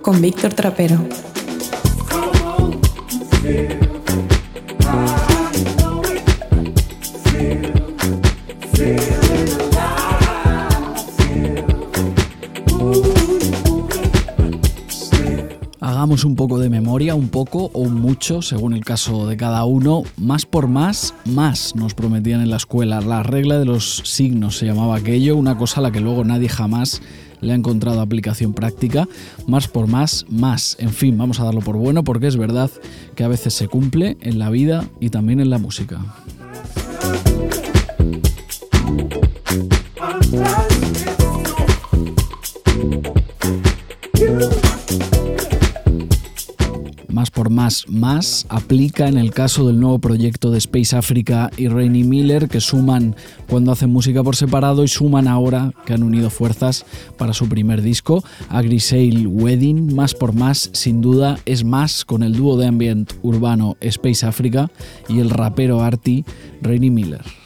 Con Víctor Trapero. Hagamos un poco de memoria, un poco o mucho, según el caso de cada uno. Más por más, más nos prometían en la escuela. La regla de los signos se llamaba aquello, una cosa a la que luego nadie jamás le ha encontrado aplicación práctica. Más por más, más. En fin, vamos a darlo por bueno porque es verdad que a veces se cumple en la vida y también en la música. Más más aplica en el caso del nuevo proyecto de Space Africa y Rainy Miller que suman cuando hacen música por separado y suman ahora que han unido fuerzas para su primer disco, a Grisail Wedding, más por más sin duda es más con el dúo de ambient urbano Space Africa y el rapero arty Rainy Miller.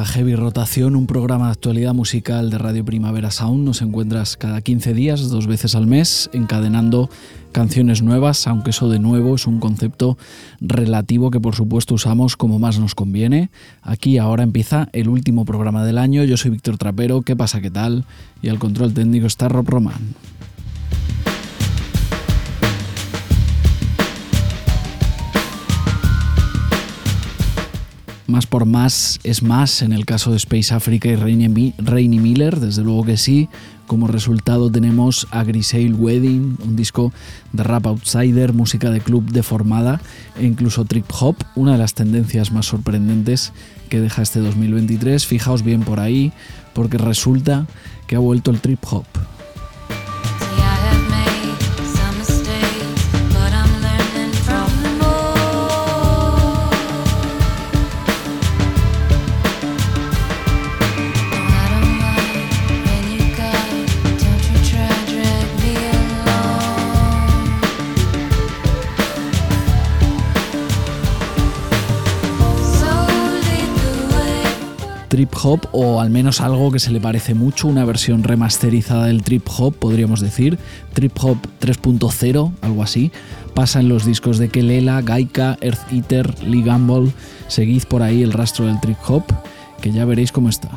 A Heavy Rotación, un programa de actualidad musical de Radio Primavera Sound. Nos encuentras cada 15 días, dos veces al mes, encadenando canciones nuevas, aunque eso de nuevo es un concepto relativo que por supuesto usamos como más nos conviene. Aquí ahora empieza el último programa del año. Yo soy Víctor Trapero, ¿qué pasa? ¿Qué tal? Y al control técnico está Rob Román. Más por más es más en el caso de Space Africa y Rainy Miller, desde luego que sí. Como resultado tenemos a Grisail Wedding, un disco de rap outsider, música de club deformada e incluso trip hop, una de las tendencias más sorprendentes que deja este 2023. Fijaos bien por ahí, porque resulta que ha vuelto el trip hop. Trip hop o al menos algo que se le parece mucho, una versión remasterizada del trip hop, podríamos decir, trip hop 3.0, algo así. Pasa en los discos de Kelela, Gaika, Earth Eater, Lee Gamble. Seguid por ahí el rastro del trip hop, que ya veréis cómo está.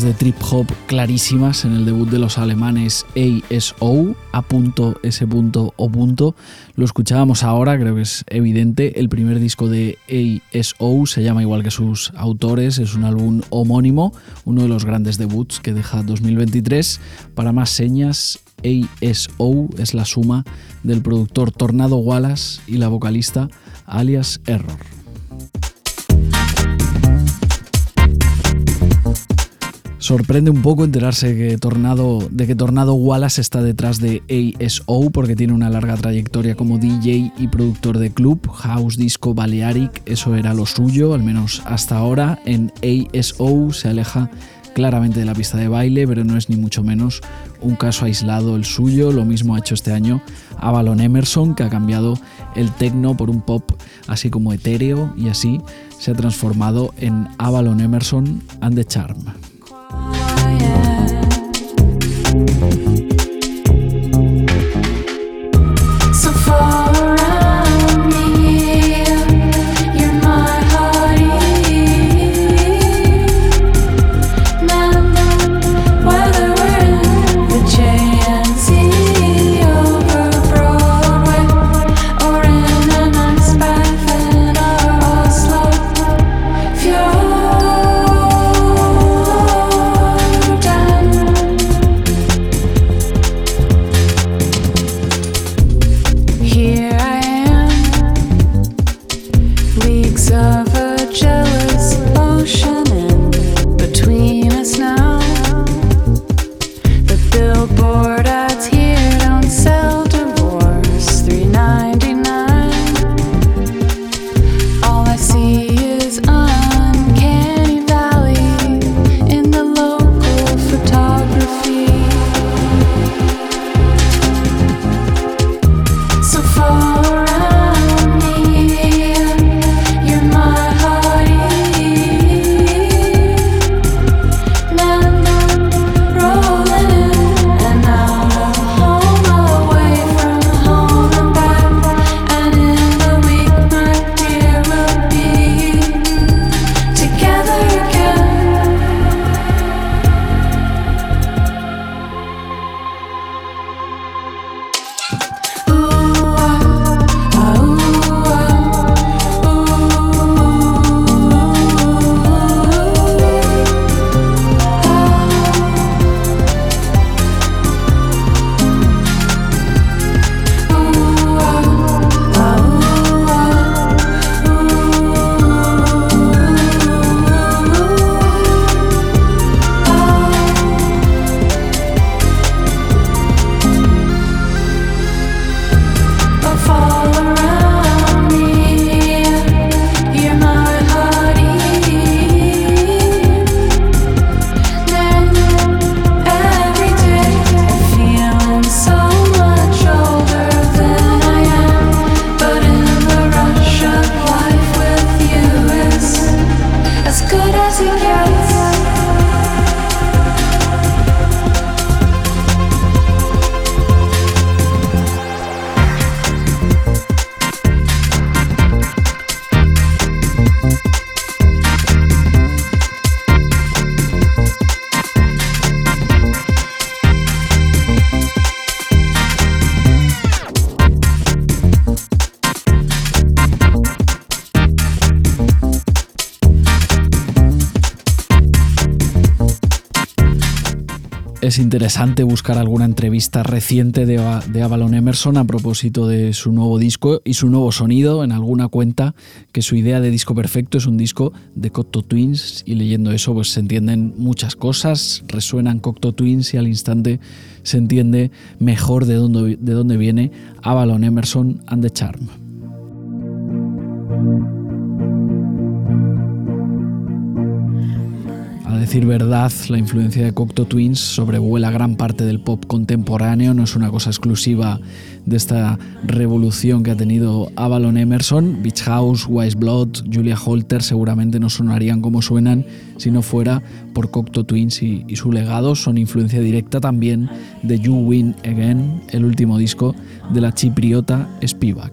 De trip hop clarísimas en el debut de los alemanes ASO, A.S.O. Lo escuchábamos ahora, creo que es evidente. El primer disco de ASO se llama igual que sus autores, es un álbum homónimo, uno de los grandes debuts que deja 2023. Para más señas, ASO es la suma del productor Tornado Wallace y la vocalista alias Error. Sorprende un poco enterarse que Tornado, de que Tornado Wallace está detrás de ASO porque tiene una larga trayectoria como DJ y productor de club, house, disco, balearic, eso era lo suyo, al menos hasta ahora. En ASO se aleja claramente de la pista de baile, pero no es ni mucho menos un caso aislado el suyo. Lo mismo ha hecho este año Avalon Emerson, que ha cambiado el techno por un pop así como etéreo y así se ha transformado en Avalon Emerson and the Charm. care. Es interesante buscar alguna entrevista reciente de, Avalon Emerson a propósito de su nuevo disco y su nuevo sonido. En alguna cuenta que su idea de disco perfecto es un disco de Cocteau Twins y leyendo eso pues se entienden muchas cosas, resuenan Cocteau Twins y al instante se entiende mejor de dónde, de dónde viene Avalon Emerson and the Charm. Decir verdad, la influencia de Cocteau Twins sobrevuela gran parte del pop contemporáneo, no es una cosa exclusiva de esta revolución que ha tenido Avalon Emerson. Beach House, Wise Blood, Julia Holter seguramente no sonarían como suenan si no fuera por Cocteau Twins y, y su legado. Son influencia directa también de You Win Again, el último disco de la chipriota Spivak.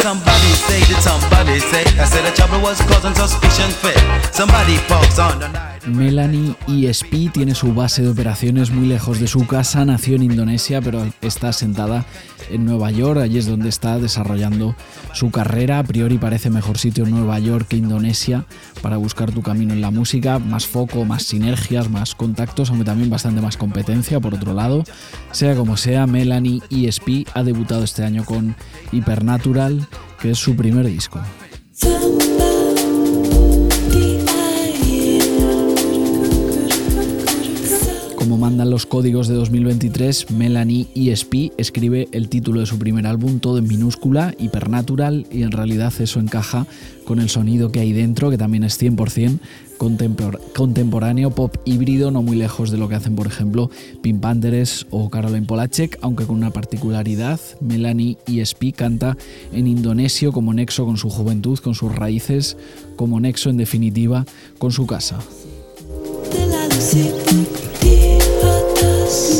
Somebody say that somebody say I said the trouble was causing suspicion fit. Somebody pokes on the night. Melanie ESP tiene su base de operaciones muy lejos de su casa, nació en Indonesia, pero está sentada en Nueva York, allí es donde está desarrollando su carrera. A priori parece mejor sitio Nueva York que Indonesia para buscar tu camino en la música, más foco, más sinergias, más contactos, aunque también bastante más competencia por otro lado. Sea como sea, Melanie ESP ha debutado este año con Hypernatural, que es su primer disco. Como mandan los códigos de 2023, Melanie ESP escribe el título de su primer álbum todo en minúscula, Hypernatural, y en realidad eso encaja con el sonido que hay dentro, que también es 100% contemporáneo, pop híbrido, no muy lejos de lo que hacen, por ejemplo, Pink Panthers o Caroline Polacek, aunque con una particularidad, Melanie ESP canta en indonesio como nexo con su juventud, con sus raíces, como nexo en definitiva con su casa. us.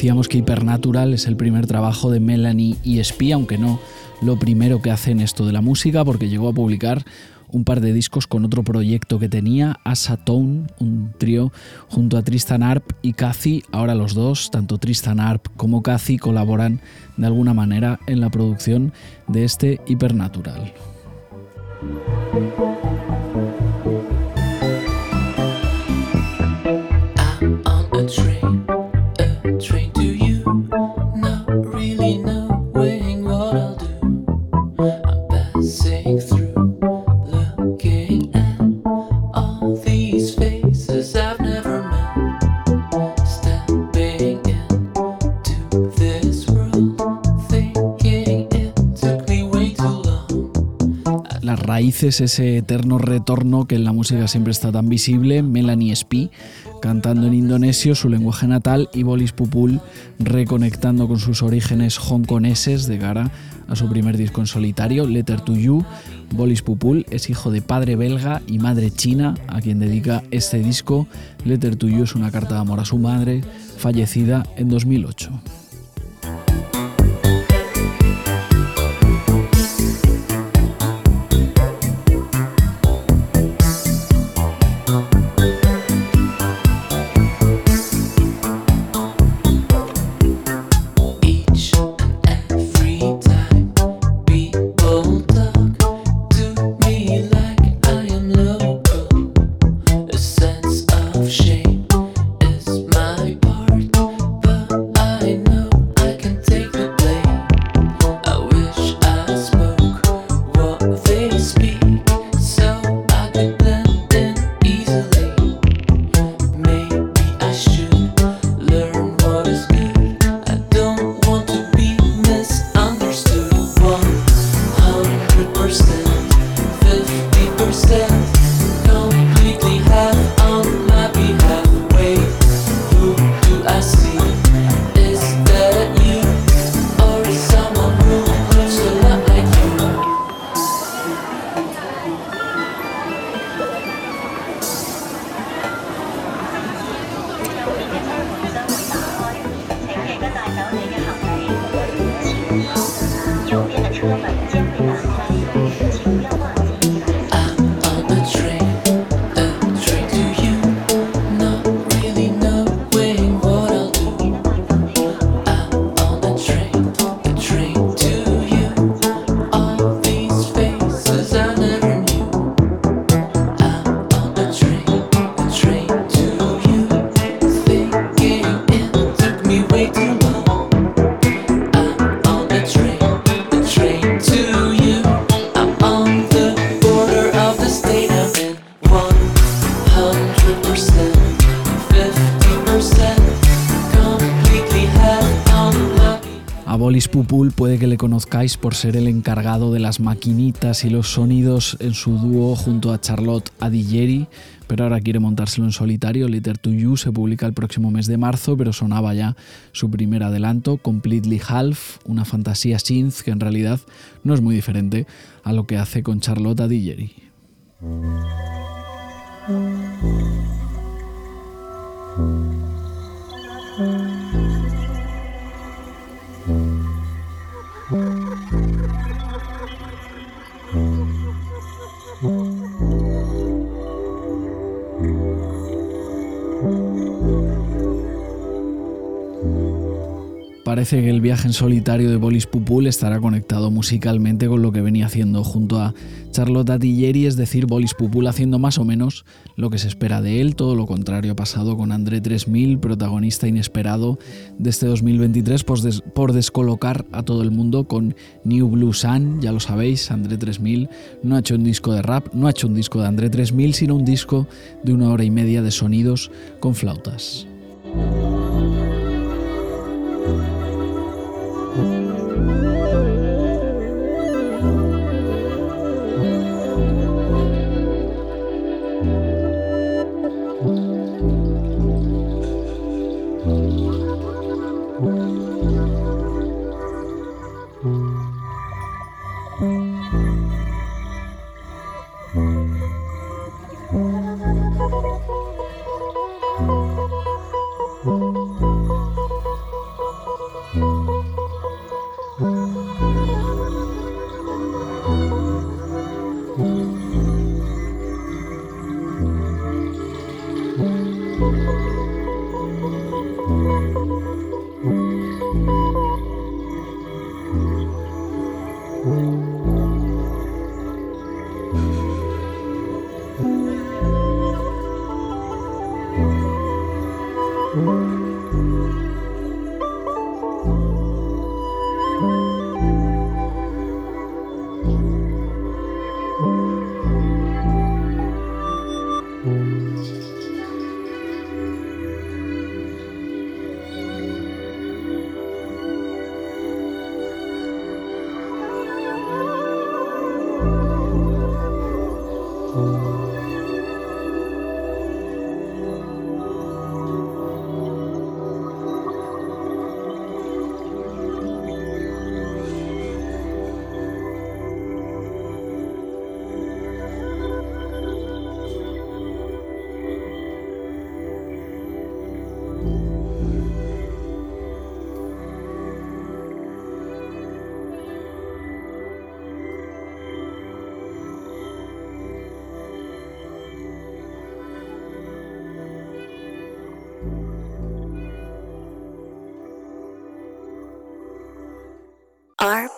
Que Hypernatural es el primer trabajo de Melanie ESP, aunque no lo primero que hace en esto de la música, porque llegó a publicar un par de discos con otro proyecto que tenía, Asatone, un trío junto a Tristan Arp y Cathy. Ahora los dos, tanto Tristan Arp como Cathy, colaboran de alguna manera en la producción de este Hypernatural. raíces ese eterno retorno que en la música siempre está tan visible, Melanie Spee cantando en indonesio su lenguaje natal y Bolis Pupul reconectando con sus orígenes hongkoneses de cara a su primer disco en solitario, Letter to You. Bolis Pupul es hijo de padre belga y madre china, a quien dedica este disco. Letter to You es una carta de amor a su madre, fallecida en 2008. Por ser el encargado de las maquinitas y los sonidos en su dúo junto a Charlotte Adigeri, pero ahora quiere montárselo en solitario. Letter to You se publica el próximo mes de marzo, pero sonaba ya su primer adelanto, Completely Half, una fantasía synth que en realidad no es muy diferente a lo que hace con Charlotte Adigeri. Parece que el viaje en solitario de Bolis Pupul estará conectado musicalmente con lo que venía haciendo junto a Charlotte Tilleri, es decir, Bolis Pupul haciendo más o menos lo que se espera de él, todo lo contrario ha pasado con André 3000, protagonista inesperado de este 2023 por, descolocar a todo el mundo con New Blue Sun, ya lo sabéis, André 3000 no ha hecho un disco de rap, no ha hecho un disco de André 3000, sino un disco de una hora y media de sonidos con flautas.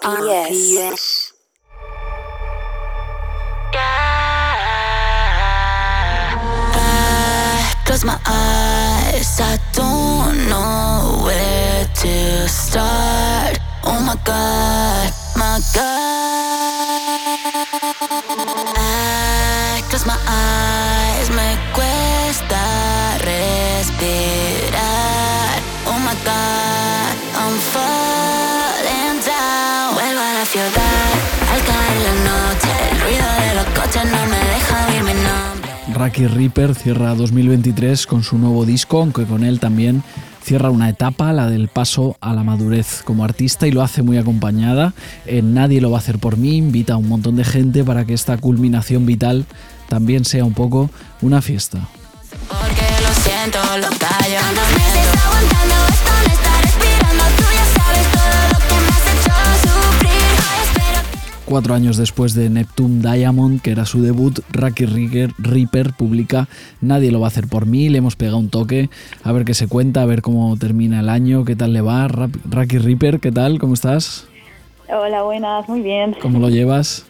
RPS. close my eyes, I don't know where to start. Oh my god, my god. Raki Reaper cierra 2023 con su nuevo disco, aunque con él también cierra una etapa, la del paso a la madurez como artista y lo hace muy acompañada. En Nadie lo va a hacer por mí, invita a un montón de gente para que esta culminación vital también sea un poco una fiesta. Cuatro años después de Neptune Diamond, que era su debut, Rigger- Reaper publica Nadie lo va a hacer por mí. Le hemos pegado un toque a ver qué se cuenta, a ver cómo termina el año, qué tal le va. Raki Reaper, ¿qué tal? ¿Cómo estás? Hola, buenas, muy bien. ¿Cómo lo llevas?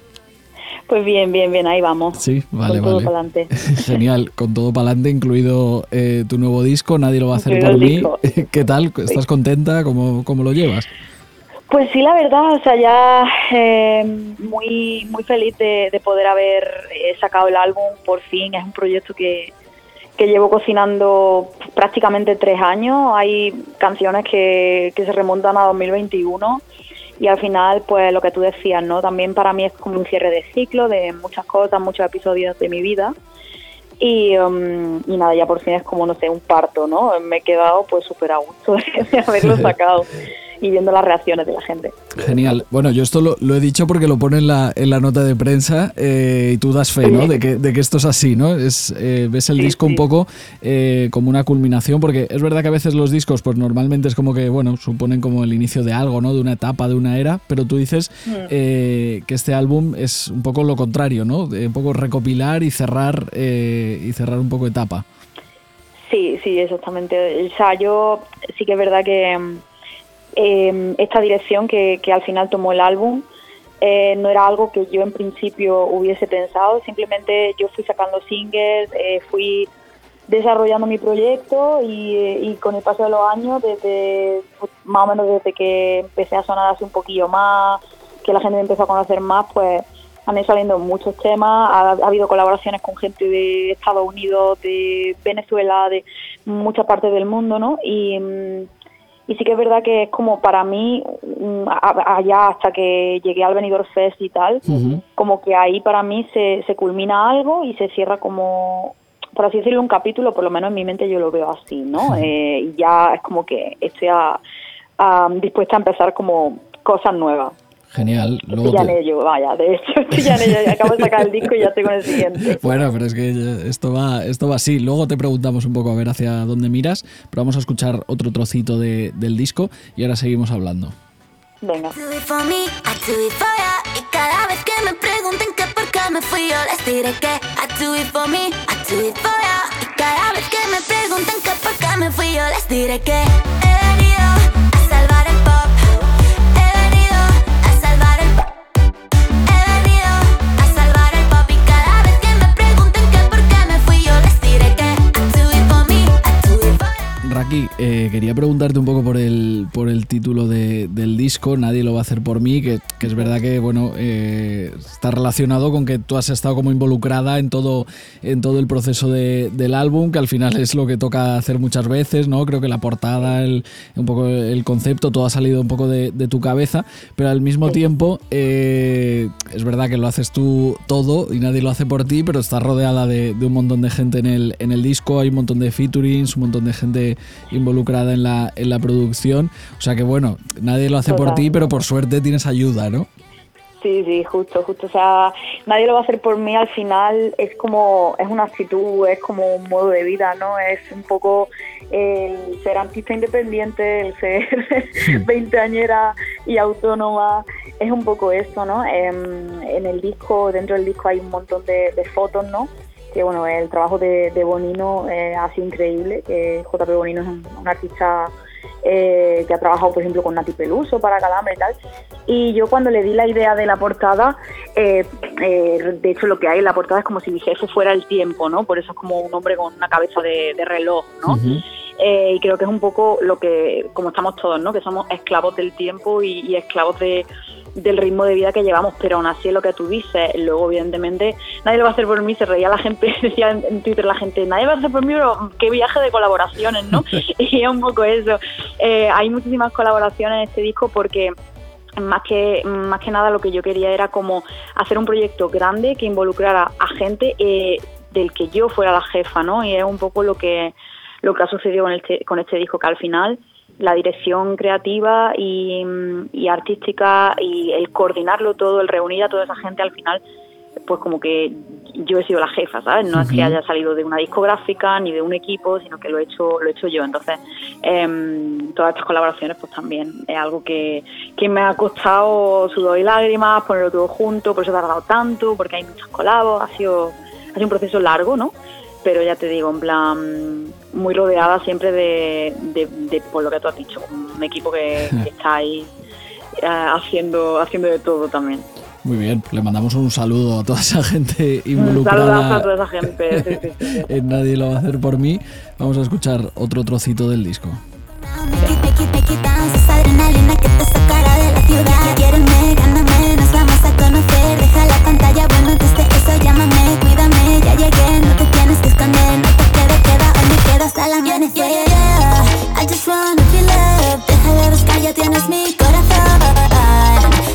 Pues bien, bien, bien, ahí vamos. Sí, vale, Con todo vale. pa'lante. Genial, con todo para adelante, incluido eh, tu nuevo disco, Nadie lo va a hacer por mí. ¿Qué tal? ¿Estás contenta? ¿Cómo, cómo lo llevas? Pues sí, la verdad, o sea, ya eh, muy, muy feliz de, de poder haber eh, sacado el álbum por fin. Es un proyecto que, que llevo cocinando prácticamente tres años. Hay canciones que, que se remontan a 2021 y al final, pues lo que tú decías, ¿no? También para mí es como un cierre de ciclo de muchas cosas, muchos episodios de mi vida. Y, um, y nada, ya por fin es como, no sé, un parto, ¿no? Me he quedado pues súper a gusto de haberlo sacado y viendo las reacciones de la gente. Genial. Bueno, yo esto lo, lo he dicho porque lo pone en la, en la nota de prensa eh, y tú das fe, ¿no? De que, de que esto es así, ¿no? Es, eh, ves el Sí, disco un poco eh, como una culminación, porque es verdad que a veces los discos, pues normalmente es como que, bueno, suponen como el inicio de algo, ¿no? De una etapa, de una era, pero tú dices Mm. que este álbum es un poco lo contrario, ¿no? De un poco recopilar y cerrar, y cerrar un poco etapa. Sí, sí, exactamente. O sea, yo sí que es verdad que mm, eh, esta dirección que, que al final tomó el álbum eh, no era algo que yo en principio hubiese pensado, simplemente yo fui sacando singles, eh, fui desarrollando mi proyecto y, con el paso de los años, desde pues, más o menos desde que empecé a sonar así un poquillo más, que la gente me empezó a conocer más, pues han ido saliendo muchos temas, ha, ha habido colaboraciones con gente de Estados Unidos, de Venezuela, de muchas partes del mundo, ¿no? Y, mm, y sí que es verdad que es como para mí, mm, allá hasta que llegué al Benidorm Fest y tal, como que ahí para mí se, se culmina algo y se cierra como, por así decirlo, un capítulo, por lo menos en mi mente yo lo veo así, ¿no? Eh, y ya es como que estoy a- a- dispuesta a empezar como cosas nuevas. Genial. Estoy Luego ya en te- ello, vaya, de hecho, estoy ya en ello, acabo de sacar el disco y ya estoy con el siguiente. Bueno, pero es que ya- esto va, esto va así. Luego te preguntamos un poco a ver hacia dónde miras, pero vamos a escuchar otro trocito de- del disco y ahora seguimos hablando. Venga. do it for me, I do it for ya. Y cada vez que me pregunten que por qué me fui, yo les diré que I do it for me, I do it for ya. Y cada vez que me pregunten que por qué me fui, yo les diré que eh, quería preguntarte un poco por el, por el título de- del disco, Nadie lo va a hacer por mí, que, que es verdad que bueno eh, está relacionado con que tú has estado como involucrada en todo, en todo el proceso de- del álbum, que al final es lo que toca hacer muchas veces, ¿no? Creo que la portada, el, un poco el concepto, todo ha salido un poco de, tu cabeza, pero al mismo tiempo eh, es verdad que lo haces tú todo y nadie lo hace por ti, pero estás rodeada de, de un montón de gente en el, en el disco, hay un montón de featurings, un montón de gente involucrada en la, en la producción. O sea que bueno, nadie lo hace por ti, pero por suerte tienes ayuda, ¿no? Sí, sí, justo, justo. O sea, nadie lo va a hacer por mí. Al final es como, es una actitud, es como un modo de vida, ¿no? Es un poco el ser artista independiente, el ser veinteañera y autónoma. Es un poco esto, ¿no? Em, en el disco, dentro del disco hay un montón de, de fotos, ¿no? Que bueno, el trabajo de, de Bonino eh, ha sido increíble. Que JP Bonino es un, artista eh, que ha trabajado, por ejemplo, con Nati Peluso para Calambre y tal. Y yo cuando le di la idea de la portada, eh, eh, de hecho lo que hay en la portada es como si mi fuera el tiempo, ¿no? Por eso es como un hombre con una cabeza de, de reloj, ¿no? Eh, y creo que es un poco lo que, como estamos todos, ¿no? Que somos esclavos del tiempo y, y esclavos de, del ritmo de vida que llevamos, pero aún así es lo que tú dices. Luego, evidentemente, nadie lo va a hacer por mí, se reía la gente, decía en, en Twitter la gente, nadie va a hacer por mí, pero qué viaje de colaboraciones, ¿no? y es un poco eso. Eh, hay muchísimas colaboraciones en este disco porque más que más que nada lo que yo quería era como hacer un proyecto grande que involucrara a gente eh, del que yo fuera la jefa, ¿no? Y es un poco lo que lo que ha sucedido con este con este disco que al final la dirección creativa y, y artística y el coordinarlo todo, el reunir a toda esa gente al final pues como que yo he sido la jefa, ¿sabes? No es que haya salido de una discográfica ni de un equipo, sino que lo he hecho, lo he hecho yo. Entonces, em, todas estas colaboraciones, pues también es algo que, que me ha costado sudor y lágrimas, ponerlo todo junto, por eso he tardado tanto, porque hay muchos colabos, ha sido, ha sido un proceso largo, ¿no? Pero ya te digo, en plan, muy rodeada siempre de, de, de por lo que tú has dicho, un equipo que, que está ahí eh, haciendo, haciendo de todo también. Muy bien, le mandamos un saludo a toda esa gente Un saludazo a involucrada toda esa gente. sí, sí, sí, sí. en Nadie lo va a hacer por mí. Vamos a escuchar otro trocito del disco. Pantalla, bueno, desde eso llámame, cuídame, ya llegué, no tienes que esconder, no te quede, queda, hoy me quedo hasta la amanecer. Yeah, yeah, yeah. I just wanna feel love, deja de buscar, ya tienes mi corazón.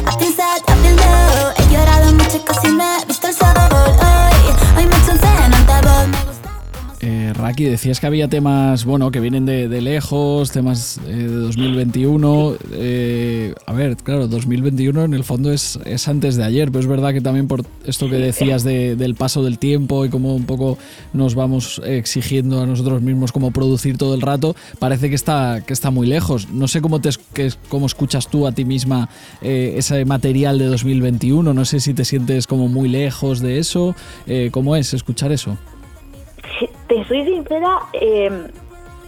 I've been sad, I've been low, he llorado mucho, casi no he visto el sol. Hoy, Eh, Raki, decías que había temas, bueno, que vienen de, lejos, temas eh, de 2021. Eh, a ver, claro, 2021 en el fondo es, es antes de ayer, pero es verdad que también por esto que decías de- del paso del tiempo y cómo un poco nos vamos exigiendo a nosotros mismos cómo producir todo el rato, parece que está, que está muy lejos. No sé cómo, te, que, cómo escuchas tú a ti misma eh, ese material de 2021, no sé si te sientes como muy lejos de eso, ¿cómo es escuchar eso? Te soy sincera, eh,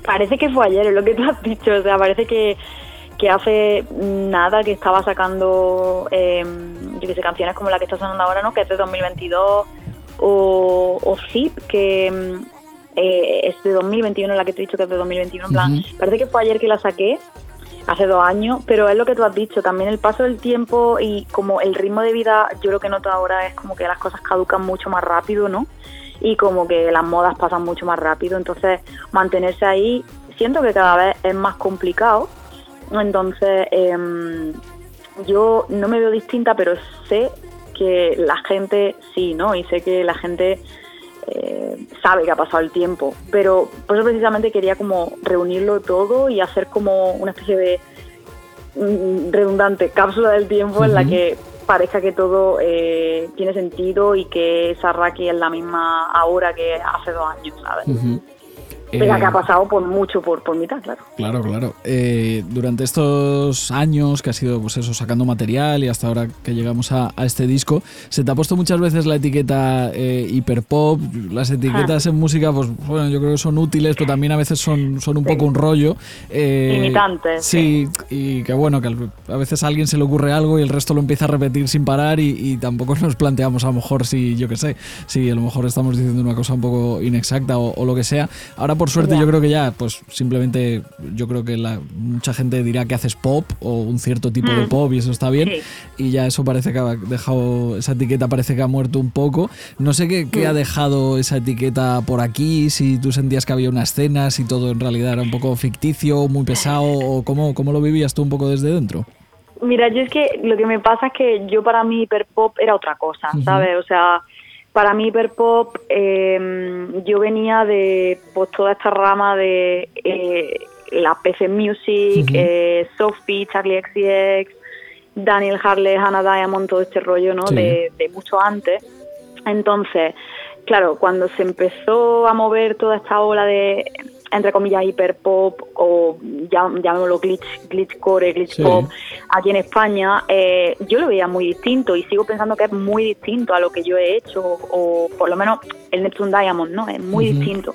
parece que fue ayer, lo que tú has dicho. O sea, parece que, que hace nada que estaba sacando, eh, yo qué sé, canciones como la que está sonando ahora, ¿no? Que es de 2022, o, o Zip, que mm, eh, es de 2021, la que te he dicho que es de 2021. En plan, parece que fue ayer que la saqué, hace dos años, pero es lo que tú has dicho, también el paso del tiempo y como el ritmo de vida, yo lo que noto ahora es como que las cosas caducan mucho más rápido, ¿no? Y como que las modas pasan mucho más rápido, entonces mantenerse ahí siento que cada vez es más complicado, entonces em, yo no me veo distinta, pero sé que la gente sí, ¿no? Y sé que la gente eh, sabe que ha pasado el tiempo, pero por eso precisamente quería como reunirlo todo y hacer como una especie de mm, redundante cápsula del tiempo en la que parezca que todo eh, tiene sentido y que esa Raki es la misma ahora que hace dos años, ¿sabes? Pero Eh, que ha pasado por mucho por, por mitad, claro. Claro, claro. Eh, durante estos años que ha sido, pues eso, sacando material y hasta ahora que llegamos a, a este disco, se te ha puesto muchas veces la etiqueta eh, hiperpop. Las etiquetas en música, pues bueno, yo creo que son útiles, pero también a veces son, son un poco un rollo. Eh, Limitantes, Sí, y que bueno, que a veces a alguien se le ocurre algo y el resto lo empieza a repetir sin parar y, y tampoco nos planteamos a lo mejor si, yo qué sé, si a lo mejor estamos diciendo una cosa un poco inexacta o, o lo que sea. Ahora por suerte yo creo que ya, pues simplemente yo creo que la, mucha gente dirá que haces pop o un cierto tipo de Mm. pop y eso está bien. Sí. Y ya eso parece que ha dejado, esa etiqueta parece que ha muerto un poco. No sé qué, qué ha dejado esa etiqueta por aquí, si tú sentías que había una escena, si todo en realidad era un poco ficticio, muy pesado o cómo, cómo lo vivías tú un poco desde dentro. Mira, yo es que lo que me pasa es que yo para mí hiperpop era otra cosa. ¿sabes? O sea, para mí hiperpop eh, yo venía de pues toda esta rama de eh, la PC Music, Ujú. eh, Sophie, Charlie XCX, Daniel Harley, Hannah Diamond, todo este rollo, ¿no? Sí. De, de mucho antes. Entonces, claro, cuando se empezó a mover toda esta ola de, entre comillas, hiperpop o llam- llamémoslo glitch, glitchcore, glitch Sí. pop, aquí en España, eh, yo lo veía muy distinto y sigo pensando que es muy distinto a lo que yo he hecho, o por lo menos el Neptune Diamond, ¿no? Es muy distinto.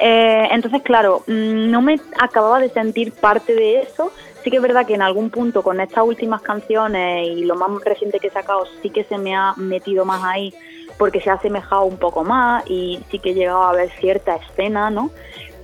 Eh, entonces, claro, mm, no me acababa de sentir parte de eso. Sí que es verdad que en algún punto con estas últimas canciones y lo más reciente que he sacado sí que se me ha metido más ahí porque se ha asemejado un poco más y sí que he llegado a ver cierta escena, ¿no?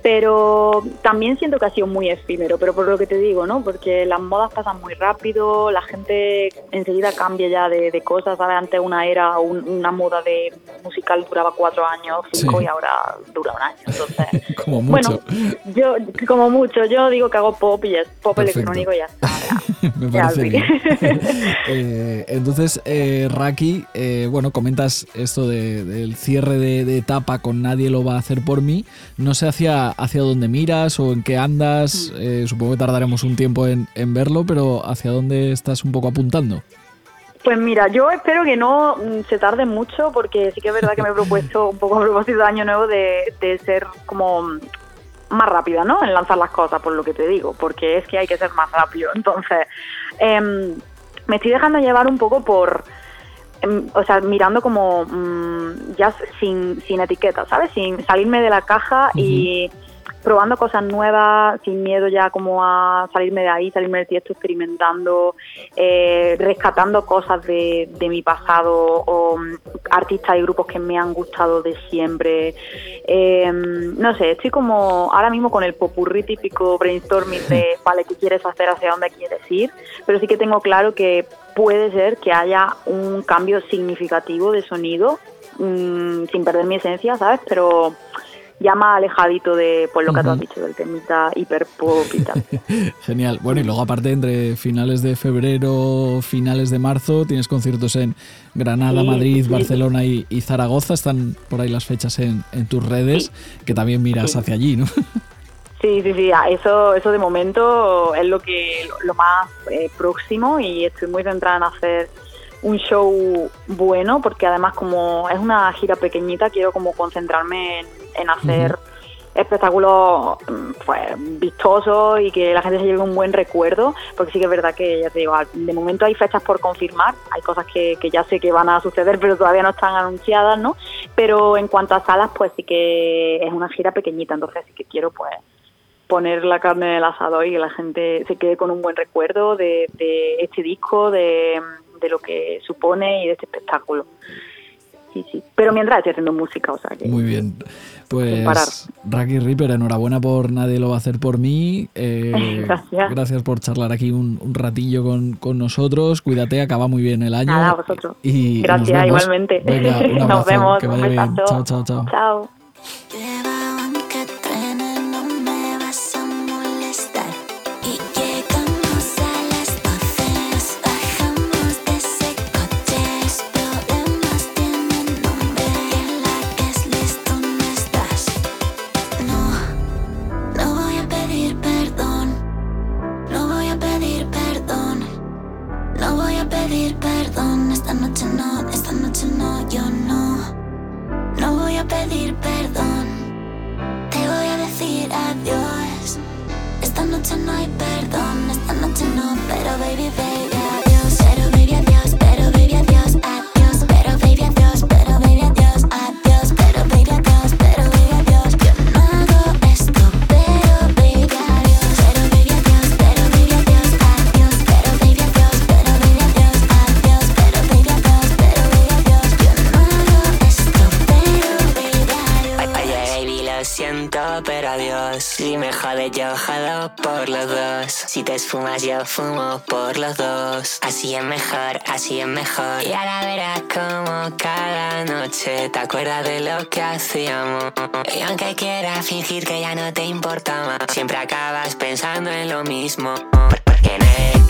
Pero también siento que ha sido muy efímero, pero por lo que te digo, ¿no? Porque las modas pasan muy rápido, la gente enseguida cambia ya de, cosas, ¿sabes? Antes una era, una moda de musical duraba cuatro años, cinco y ahora dura un año, entonces... como mucho. Bueno, yo, como mucho, yo digo que hago pop y es pop electrónico y ya está. Me parece bien. Eh, entonces, eh, Raki, eh, bueno, comentas esto del cierre de, de etapa con Nadie lo va a hacer por mí, no se hacía hacia dónde miras o en qué andas. Mm. Eh, supongo que tardaremos un tiempo en, verlo, pero ¿hacia dónde estás un poco apuntando? Pues mira, yo espero que no mm, se tarde mucho porque sí que es verdad que me he propuesto un poco a propósito de año nuevo de, ser como más rápida, ¿no? En lanzar las cosas, por lo que te digo, porque es que hay que ser más rápido. Entonces, em, me estoy dejando llevar un poco por, o sea, mirando como mm, ya sin, sin etiqueta, ¿sabes? Sin salirme de la caja y probando cosas nuevas, sin miedo ya como a salirme de ahí, salirme del tiesto, experimentando, eh, rescatando cosas de, de, mi pasado o mm, artistas y grupos que me han gustado de siempre. Em, no sé, estoy como ahora mismo con el popurrí típico brainstorming de, vale, ¿qué quieres hacer? ¿Hacia dónde quieres ir? Pero sí que tengo claro que puede ser que haya un cambio significativo de sonido, mm, sin perder mi esencia, ¿sabes? Pero ya más alejadito de pues, lo que tú has dicho, del temita hiperpop y tal. Genial. Bueno, y luego aparte entre finales de febrero, finales de marzo, tienes conciertos en Granada, Madrid, Barcelona y, Zaragoza. Están por ahí las fechas en, tus redes, que también miras hacia allí, ¿no? Sí, sí, sí, eso, eso de momento es lo que lo más eh, próximo y estoy muy centrada en hacer un show bueno porque además como es una gira pequeñita quiero como concentrarme en en hacer espectáculos mm, pues, vistosos y que la gente se lleve un buen recuerdo, porque sí que es verdad que, ya te digo, de momento hay fechas por confirmar, hay cosas que, que ya sé que van a suceder, pero todavía no están anunciadas, ¿no? Pero en cuanto a salas, pues sí que es una gira pequeñita, entonces sí que quiero, pues, poner la carne en el asador y que la gente se quede con un buen recuerdo de, de este disco, de, de lo que supone y de este espectáculo sí, sí. Pero mientras estoy haciendo música, o sea que... Muy bien. Pues Raki Ripper, enhorabuena por Nadie lo va a hacer por mí. Eh, gracias. gracias. por charlar aquí un, ratillo con, con, nosotros. Cuídate, acaba muy bien el año. Nada, vosotros. Y gracias, igualmente. nos vemos. Que vaya bien. Chao, chao, chao. Chao. noche no hay perdón, esta noche no, pero baby, baby. Fumas, yo fumo por los dos. Así es mejor, así es mejor. Y ahora verás como cada noche te acuerdas de lo que hacíamos. Y aunque quieras fingir que ya no te importa más, siempre acabas pensando en lo mismo. Porque no eres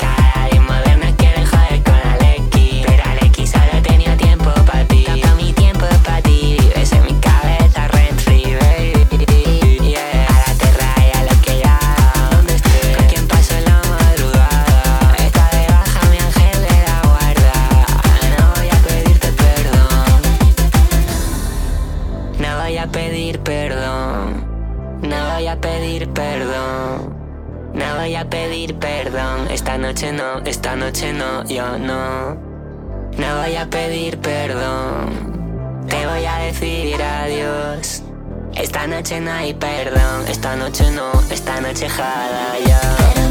perdón. Esta noche no, esta noche no, yo no. No voy a pedir perdón. Te voy a decir adiós. Esta noche no hay perdón, esta noche no, esta noche jala ya.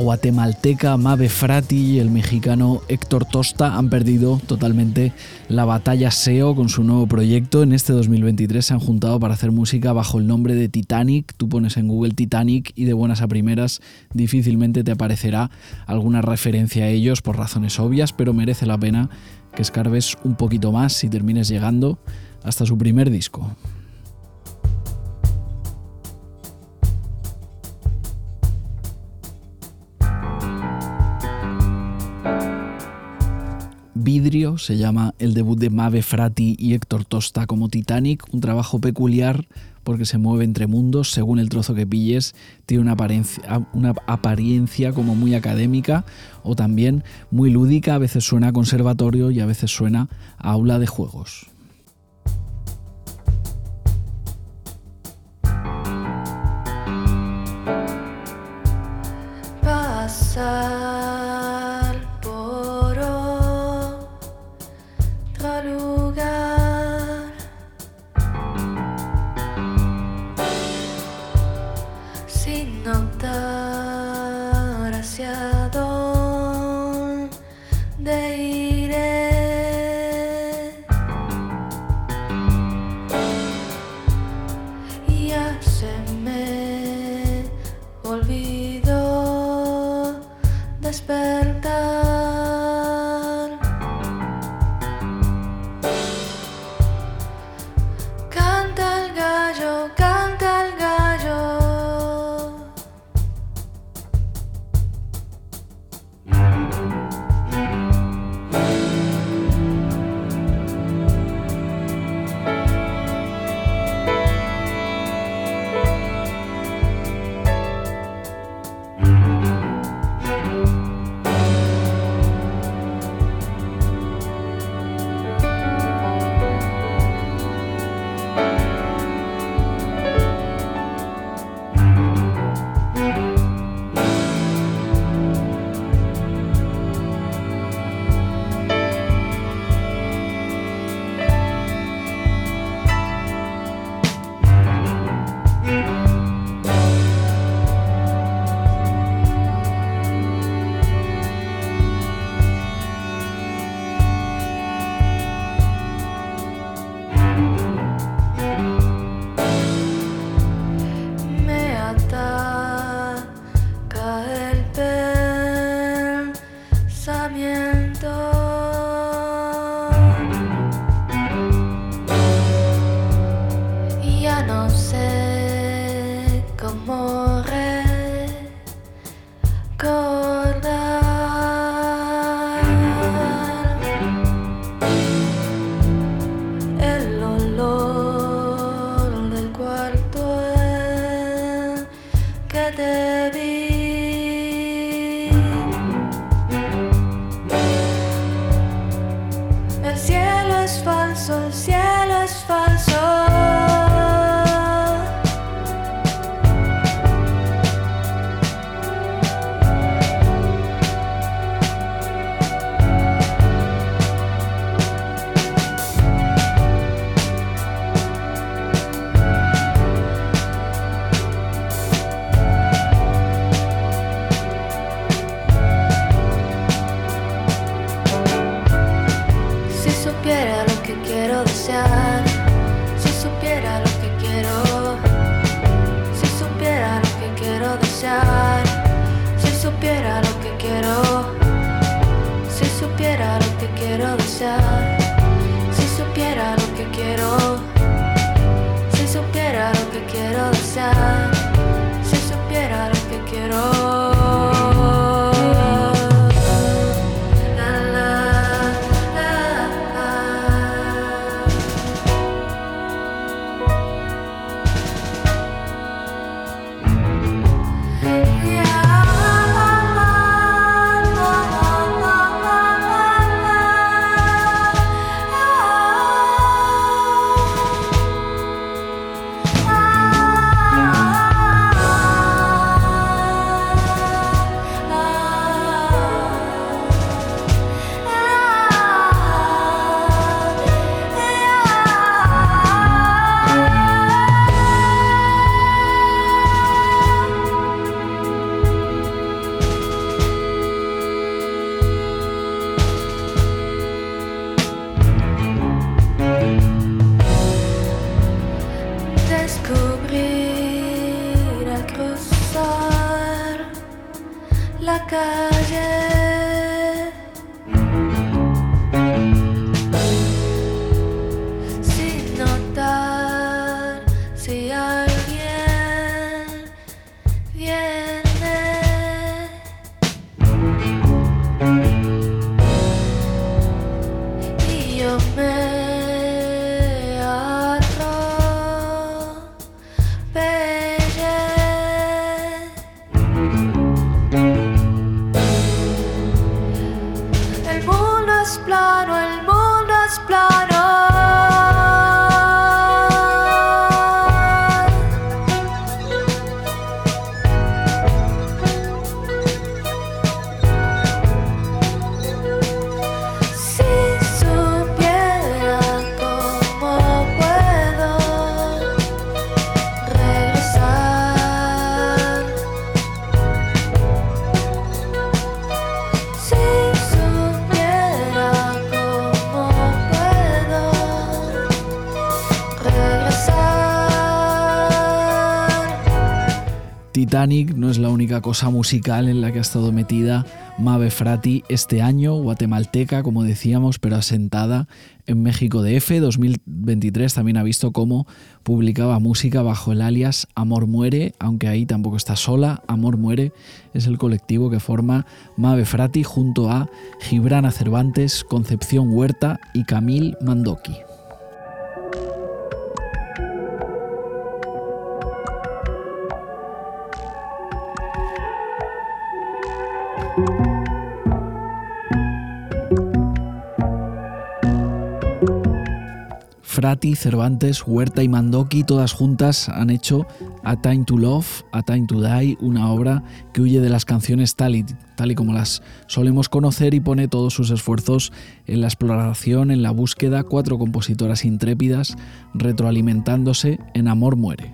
Guatemalteca Mabe Frati y el mexicano Héctor Tosta han perdido totalmente la batalla SEO con su nuevo proyecto. En este 2023 se han juntado para hacer música bajo el nombre de Titanic. Tú pones en Google Titanic y de buenas a primeras difícilmente te aparecerá alguna referencia a ellos por razones obvias, pero merece la pena que escarbes un poquito más y termines llegando hasta su primer disco. Vidrio se llama el debut de Mabe Frati y Héctor Tosta como Titanic, un trabajo peculiar porque se mueve entre mundos, según el trozo que pilles, tiene una apariencia, una apariencia como muy académica o también muy lúdica, a veces suena a conservatorio y a veces suena a aula de juegos. pasar No es la única cosa musical en la que ha estado metida Mave Frati este año, guatemalteca, como decíamos, pero asentada en México DF. 2023 también ha visto cómo publicaba música bajo el alias Amor Muere, aunque ahí tampoco está sola. Amor Muere es el colectivo que forma Mave Frati junto a Gibrana Cervantes, Concepción Huerta y Camil Mandoki. Frati, Cervantes, Huerta y Mandoki, todas juntas han hecho A Time to Love, A Time to Die, una obra que huye de las canciones tal y, tal y como las solemos conocer y pone todos sus esfuerzos en la exploración, en la búsqueda, cuatro compositoras intrépidas retroalimentándose en Amor Muere.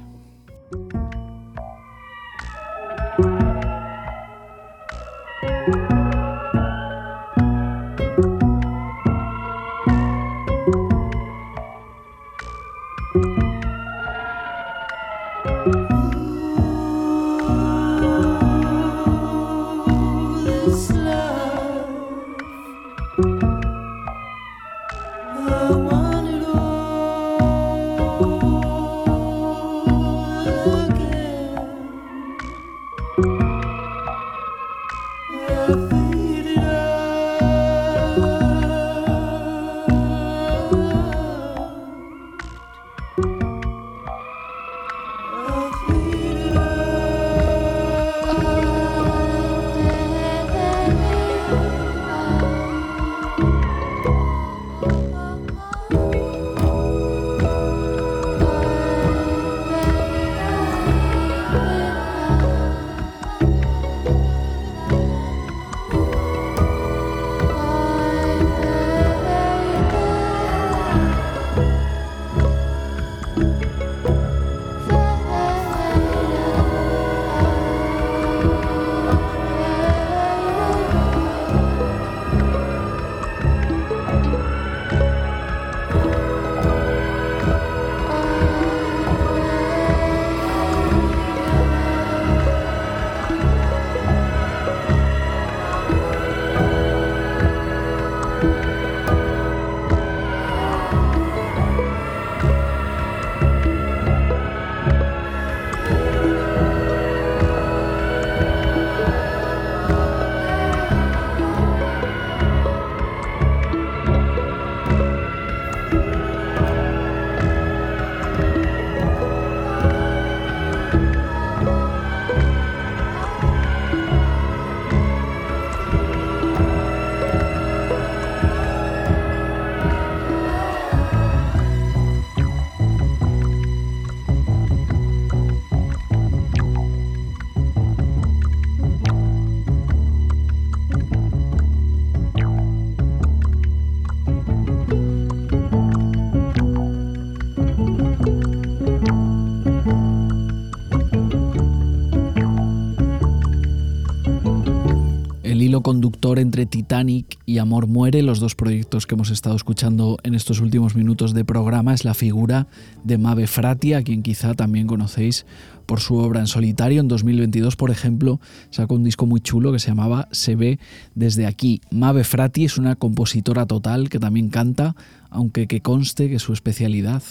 Entre Titanic y Amor Muere, los dos proyectos que hemos estado escuchando en estos últimos minutos de programa, es la figura de Mabe Frati, a quien quizá también conocéis por su obra en solitario. En 2022, por ejemplo, sacó un disco muy chulo que se llamaba Se ve desde aquí. Mabe Frati es una compositora total que también canta, aunque que conste que su especialidad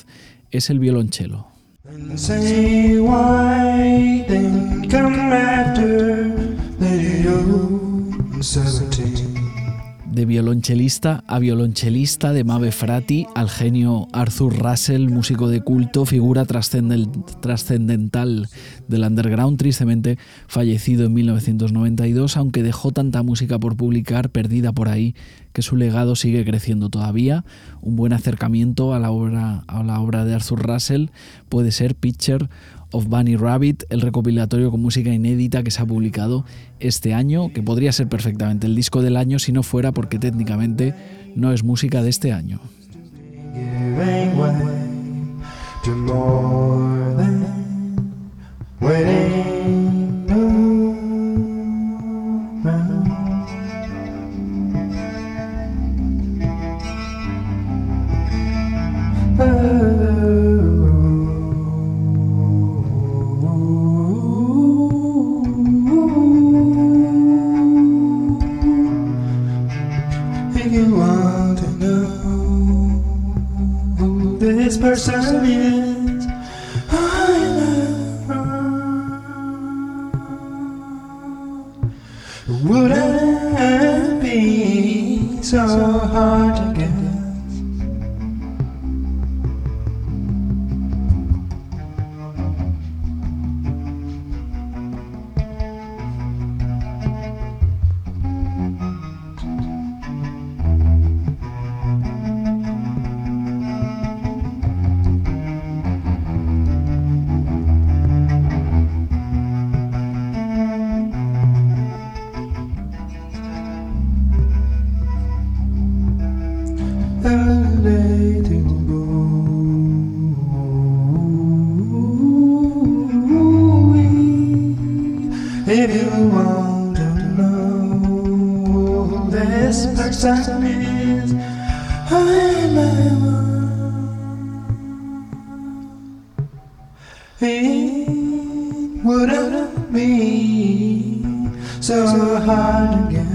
es el violonchelo. De violonchelista a violonchelista, de Mabe Frati al genio Arthur Russell, músico de culto, figura trascendental del underground, tristemente fallecido en 1992, aunque dejó tanta música por publicar, perdida por ahí, que su legado sigue creciendo todavía. Un buen acercamiento a la obra, a la obra de Arthur Russell puede ser Pitcher of Bunny Rabbit, el recopilatorio con música inédita que se ha publicado este año, que podría ser perfectamente el disco del año si no fuera porque técnicamente no es música de este año. perseverance. Would it be so hard to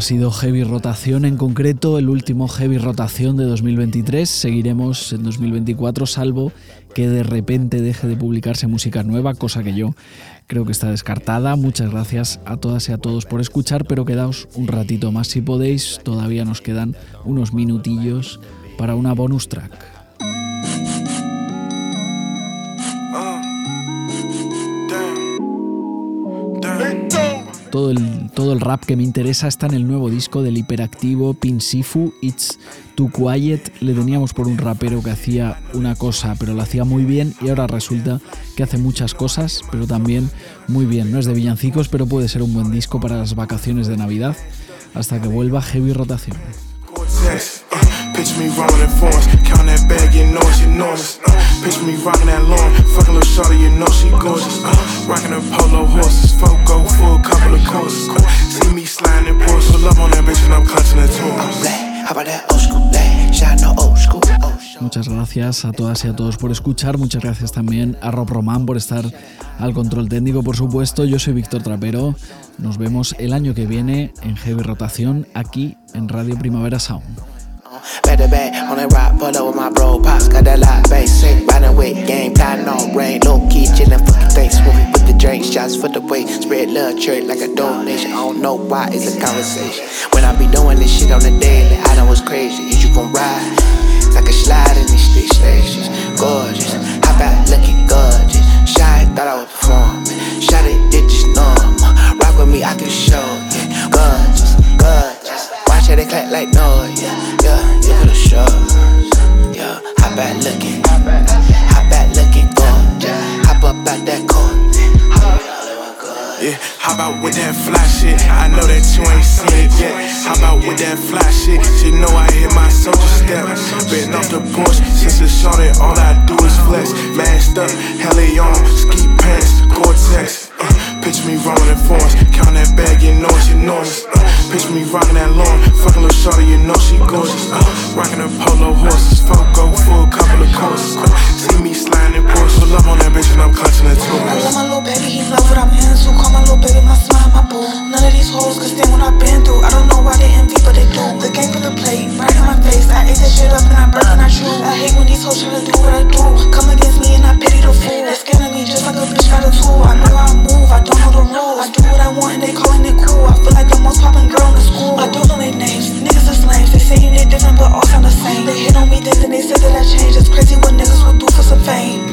Ha sido Heavy Rotación, en concreto el último Heavy Rotación de 2023. Seguiremos en 2024, salvo que de repente deje de publicarse música nueva, cosa que yo creo que está descartada. Muchas gracias a todas y a todos por escuchar, pero quedaos un ratito más si podéis. Todavía nos quedan unos minutillos para una bonus track. Todo el, todo el rap que me interesa está en el nuevo disco del hiperactivo Pinsifu, It's Too Quiet. Le teníamos por un rapero que hacía una cosa, pero lo hacía muy bien y ahora resulta que hace muchas cosas, pero también muy bien. No es de villancicos, pero puede ser un buen disco para las vacaciones de Navidad hasta que vuelva Heavy Rotación. Me that little you know she. Uh, polo see me in up on bitch I'm. Muchas gracias a todas y a todos por escuchar. Muchas gracias también a Rob Román por estar al control técnico, por supuesto. Yo soy Víctor Trapero. Nos vemos el año que viene en Heavy Rotación aquí en Radio Primavera Sound. To back on that rock, pull up with my bro. Pops got that lot, bass sick. Riding with game, plotting on rain. Low key, chillin' fucking face. Movie with the drinks, shots for the way. Spread love, church like a donation. I don't know why, it's a conversation. When I be doing this shit on the daily, I know what's crazy. Is you gon' ride? Like a slide in these street stations. Gorgeous, how about looking gorgeous? Gorgeous. They clap like noise. Yeah, yeah the show. Yeah, hop back looking, hop back looking gorgeous. Hop up out that court. Yeah, how about with that fly shit? I know that you ain't seen it yet. How about with that fly shit? You know I hit my soldier step. Been off the porch since it's shorted, all I do is flex. Masked up, heli on, ski pants, Gore-Tex. Picture me rolling in forms, count that bag, you know it's enormous. Uh, picture me rocking that lawn, fucking little shorty, you know she gorgeous. Uh, rocking her polo horses, folk go for a couple of courses. Uh, see me sliding in Porsche, love on that bitch and I'm clutching the tool. I love my little baby, he love what I'm into. Call my little baby my smile, my boo. None of these hoes can stand what I've been through. I don't know why they envy, but they do. The game for the plate, right in my face. I ate that shit up and I burnt and I chew. I hate when these hoes try to do what I do. Come against me and I pity the fool. They're scared of me just like a bitch got a tool. I know I move, I don't know the rules. I do what I want and they calling it cool. I feel like the most poppin' girl in the school. I don't know their names. Niggas are slaves. They saying they different but all sound the same. They hit on me thinking they said that I changed. It's crazy what niggas will do for some fame.